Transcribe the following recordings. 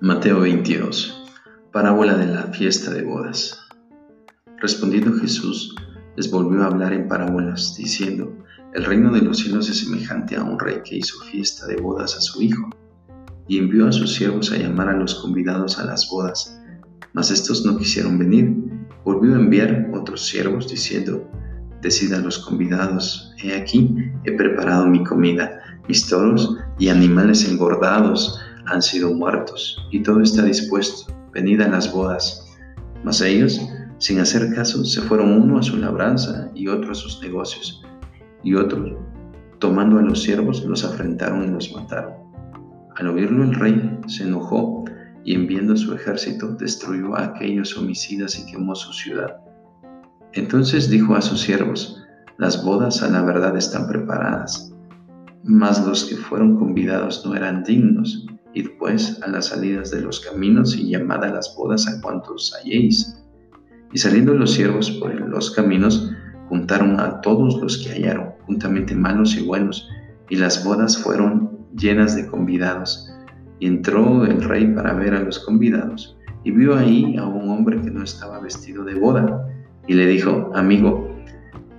Mateo 22. Parábola de la fiesta de bodas. Respondiendo Jesús, les volvió a hablar en parábolas, diciendo, El reino de los cielos es semejante a un rey que hizo fiesta de bodas a su hijo, y envió a sus siervos a llamar a los convidados a las bodas. Mas estos no quisieron venir. Volvió a enviar otros siervos, diciendo, Decid a los convidados, he aquí, he preparado mi comida, mis toros y animales engordados, han sido muertos, y todo está dispuesto, venid a las bodas. Mas ellos, sin hacer caso, se fueron uno a su labranza y otro a sus negocios, y otros, tomando a los siervos, los afrentaron y los mataron. Al oírlo el rey se enojó y enviando su ejército destruyó a aquellos homicidas y quemó su ciudad. Entonces dijo a sus siervos, las bodas a la verdad están preparadas, mas los que fueron convidados no eran dignos. Id pues a las salidas de los caminos y llamad a las bodas a cuantos halléis. Y saliendo los siervos por los caminos, juntaron a todos los que hallaron, juntamente malos y buenos, y las bodas fueron llenas de convidados. Y entró el rey para ver a los convidados, y vio ahí a un hombre que no estaba vestido de boda, y le dijo, amigo,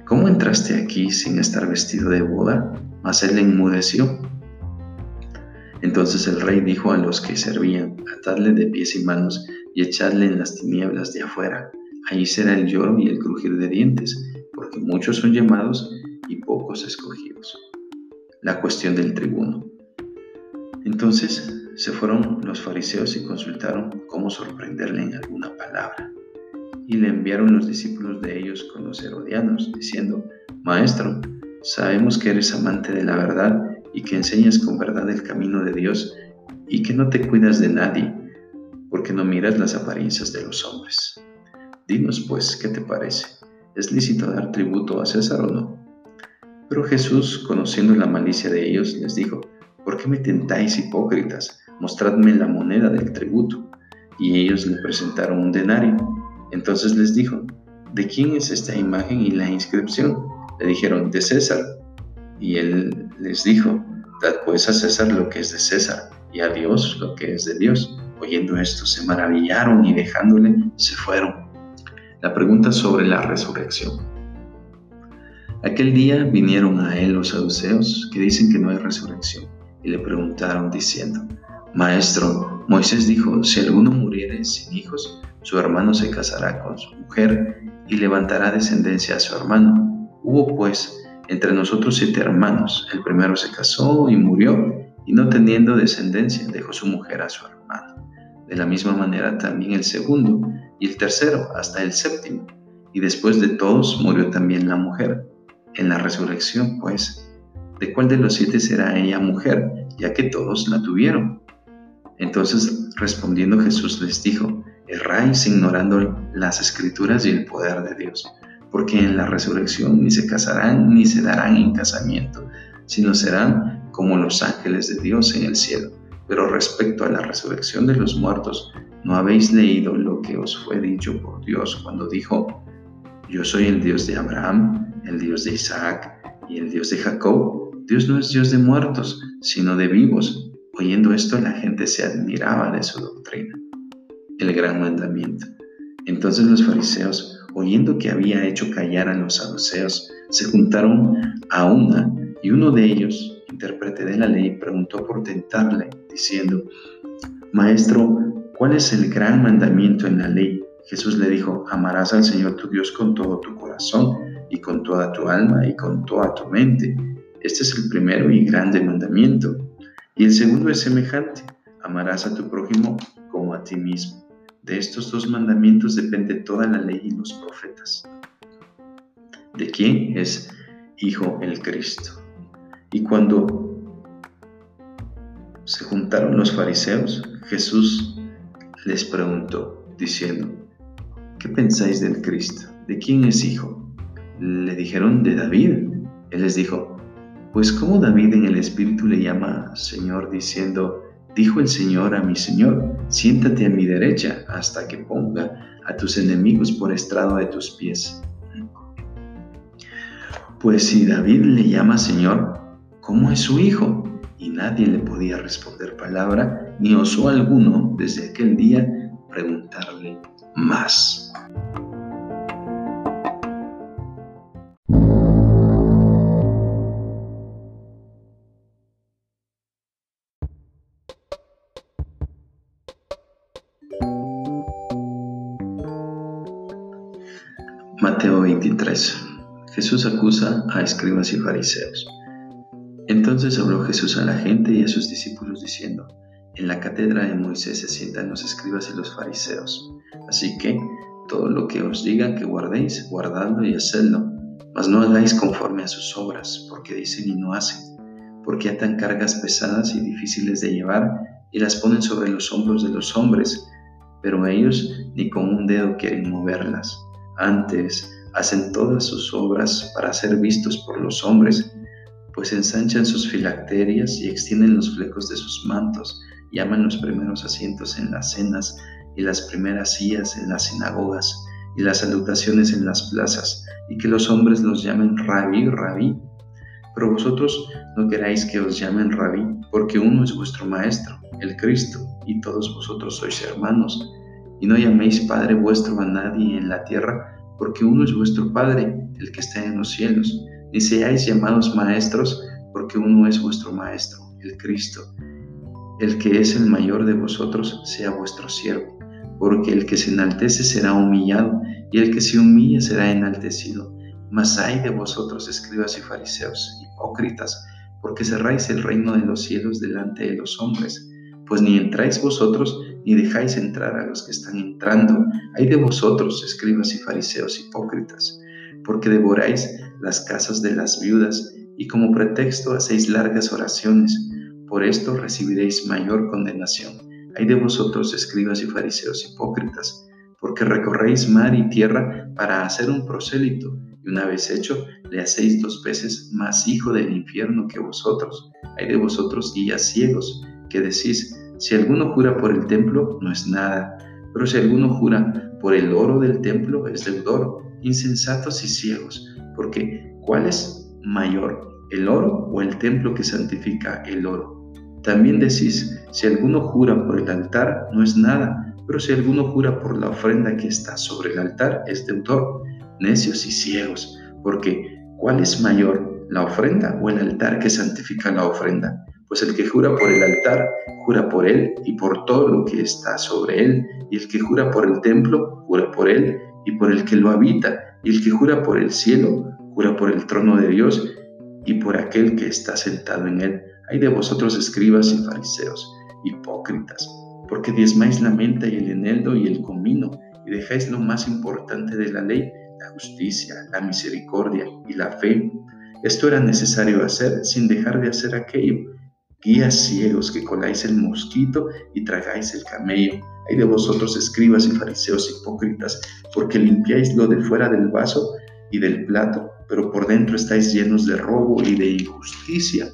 ¿cómo entraste aquí sin estar vestido de boda? Mas él enmudeció entonces el rey dijo a los que servían, atadle de pies y manos y echadle en las tinieblas de afuera. Allí será el lloro y el crujir de dientes, porque muchos son llamados y pocos escogidos. La cuestión del tribuno. Entonces se fueron los fariseos y consultaron cómo sorprenderle en alguna palabra. Y le enviaron los discípulos de ellos con los herodianos, diciendo, Maestro, sabemos que eres amante de la verdad y que enseñas con verdad el camino de Dios y que no te cuidas de nadie, porque no miras las apariencias de los hombres. Dinos pues, ¿qué te parece? ¿Es lícito dar tributo a César o no? Pero Jesús, conociendo la malicia de ellos, les dijo, ¿por qué me tentáis hipócritas? Mostradme la moneda del tributo. Y ellos le presentaron un denario. Entonces les dijo, ¿de quién es esta imagen y la inscripción? Le dijeron, de César. Y él les dijo, dad pues a César lo que es de César y a Dios lo que es de Dios. Oyendo esto, se maravillaron y dejándole, se fueron. La pregunta sobre la resurrección. Aquel día vinieron a él los saduceos que dicen que no hay resurrección y le preguntaron diciendo, Maestro, Moisés dijo, si alguno muriere sin hijos, su hermano se casará con su mujer y levantará descendencia a su hermano. Hubo pues entre nosotros siete hermanos. El primero se casó y murió, y no teniendo descendencia, dejó su mujer a su hermano. De la misma manera también el segundo, y el tercero, hasta el séptimo. Y después de todos murió también la mujer. En la resurrección, pues, ¿de cuál de los siete será ella mujer, ya que todos la tuvieron? Entonces, respondiendo Jesús les dijo, erráis ignorando las escrituras y el poder de Dios porque en la resurrección ni se casarán ni se darán en casamiento, sino serán como los ángeles de Dios en el cielo. Pero respecto a la resurrección de los muertos, ¿no habéis leído lo que os fue dicho por Dios cuando dijo, yo soy el Dios de Abraham, el Dios de Isaac y el Dios de Jacob? Dios no es Dios de muertos, sino de vivos. Oyendo esto la gente se admiraba de su doctrina. El gran mandamiento. Entonces los fariseos oyendo que había hecho callar a los saduceos, se juntaron a una y uno de ellos, intérprete de la ley, preguntó por tentarle, diciendo, Maestro, ¿cuál es el gran mandamiento en la ley? Jesús le dijo, amarás al Señor tu Dios con todo tu corazón y con toda tu alma y con toda tu mente. Este es el primero y grande mandamiento. Y el segundo es semejante, amarás a tu prójimo como a ti mismo. De estos dos mandamientos depende toda la ley y los profetas. ¿De quién es Hijo el Cristo? Y cuando se juntaron los fariseos, Jesús les preguntó, diciendo, ¿qué pensáis del Cristo? ¿De quién es hijo? Le dijeron, de David. Él les dijo, pues ¿cómo David en el Espíritu le llama Señor diciendo, Dijo el Señor a mi Señor, siéntate a mi derecha hasta que ponga a tus enemigos por estrado de tus pies. Pues si David le llama Señor, ¿cómo es su hijo? Y nadie le podía responder palabra ni osó alguno desde aquel día preguntarle más. 23. Jesús acusa a escribas y fariseos. Entonces habló Jesús a la gente y a sus discípulos diciendo, En la cátedra de Moisés se sientan los escribas y los fariseos. Así que todo lo que os digan que guardéis, guardadlo y hacedlo, mas no hagáis conforme a sus obras, porque dicen y no hacen, porque atan cargas pesadas y difíciles de llevar y las ponen sobre los hombros de los hombres, pero ellos ni con un dedo quieren moverlas antes, hacen todas sus obras para ser vistos por los hombres, pues ensanchan sus filacterias y extienden los flecos de sus mantos, llaman los primeros asientos en las cenas y las primeras sillas en las sinagogas y las salutaciones en las plazas, y que los hombres los llamen rabí, rabí. Pero vosotros no queráis que os llamen rabí, porque uno es vuestro maestro, el Cristo, y todos vosotros sois hermanos y no llaméis Padre vuestro a nadie en la tierra, porque uno es vuestro Padre, el que está en los cielos. Ni seáis llamados maestros, porque uno es vuestro Maestro, el Cristo. El que es el mayor de vosotros sea vuestro siervo, porque el que se enaltece será humillado, y el que se humilla será enaltecido. Mas hay de vosotros, escribas y fariseos, hipócritas, porque cerráis el reino de los cielos delante de los hombres, pues ni entráis vosotros, ni dejáis entrar a los que están entrando. Hay de vosotros, escribas y fariseos hipócritas, porque devoráis las casas de las viudas y como pretexto hacéis largas oraciones. Por esto recibiréis mayor condenación. Hay de vosotros, escribas y fariseos hipócritas, porque recorréis mar y tierra para hacer un prosélito, y una vez hecho, le hacéis dos veces más hijo del infierno que vosotros. Hay de vosotros guías ciegos, que decís, si alguno jura por el templo, no es nada, pero si alguno jura por el oro del templo, es deudor, insensatos y ciegos, porque ¿cuál es mayor, el oro o el templo que santifica el oro? También decís, si alguno jura por el altar, no es nada, pero si alguno jura por la ofrenda que está sobre el altar, es deudor, necios y ciegos, porque ¿cuál es mayor, la ofrenda o el altar que santifica la ofrenda? Pues el que jura por el altar, jura por él y por todo lo que está sobre él, y el que jura por el templo, jura por él y por el que lo habita, y el que jura por el cielo, jura por el trono de Dios y por aquel que está sentado en él. Hay de vosotros escribas y fariseos, hipócritas, porque diezmáis la menta y el eneldo y el comino, y dejáis lo más importante de la ley, la justicia, la misericordia y la fe. Esto era necesario hacer sin dejar de hacer aquello guías ciegos que coláis el mosquito y tragáis el camello. Hay de vosotros escribas y fariseos hipócritas, porque limpiáis lo de fuera del vaso y del plato, pero por dentro estáis llenos de robo y de injusticia.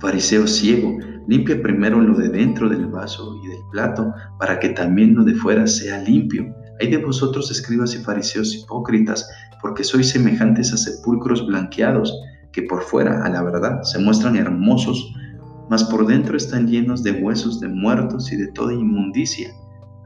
Fariseo ciego, limpia primero lo de dentro del vaso y del plato, para que también lo de fuera sea limpio. Hay de vosotros escribas y fariseos hipócritas, porque sois semejantes a sepulcros blanqueados, que por fuera, a la verdad, se muestran hermosos, mas por dentro están llenos de huesos de muertos y de toda inmundicia.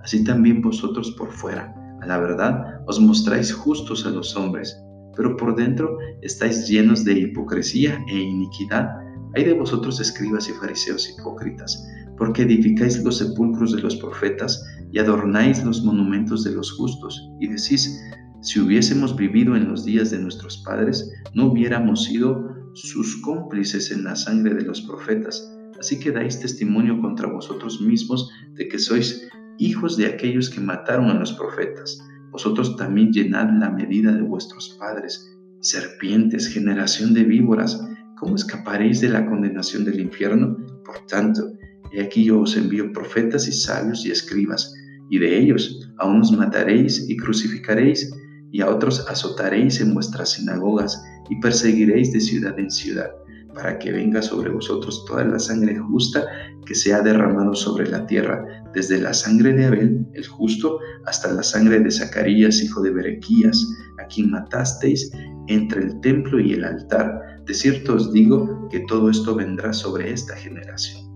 Así también vosotros por fuera, a la verdad, os mostráis justos a los hombres, pero por dentro estáis llenos de hipocresía e iniquidad. Hay de vosotros escribas y fariseos hipócritas, porque edificáis los sepulcros de los profetas y adornáis los monumentos de los justos, y decís, si hubiésemos vivido en los días de nuestros padres, no hubiéramos sido sus cómplices en la sangre de los profetas. Así que dais testimonio contra vosotros mismos de que sois hijos de aquellos que mataron a los profetas. Vosotros también llenad la medida de vuestros padres. Serpientes, generación de víboras, ¿cómo escaparéis de la condenación del infierno? Por tanto, he aquí yo os envío profetas y sabios y escribas, y de ellos a unos mataréis y crucificaréis y a otros azotaréis en vuestras sinagogas y perseguiréis de ciudad en ciudad, para que venga sobre vosotros toda la sangre justa que se ha derramado sobre la tierra, desde la sangre de Abel, el justo, hasta la sangre de Zacarías, hijo de Berequías, a quien matasteis entre el templo y el altar. De cierto os digo que todo esto vendrá sobre esta generación.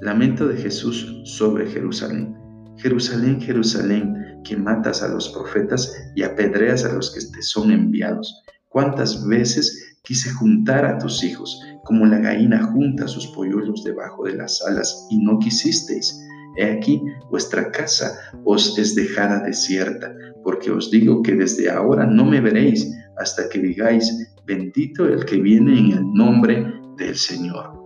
Lamento de Jesús sobre Jerusalén. Jerusalén, Jerusalén, que matas a los profetas y apedreas a los que te son enviados. ¿Cuántas veces quise juntar a tus hijos, como la gallina junta sus polluelos debajo de las alas, y no quisisteis? He aquí, vuestra casa os es dejada desierta, porque os digo que desde ahora no me veréis hasta que digáis, bendito el que viene en el nombre del Señor.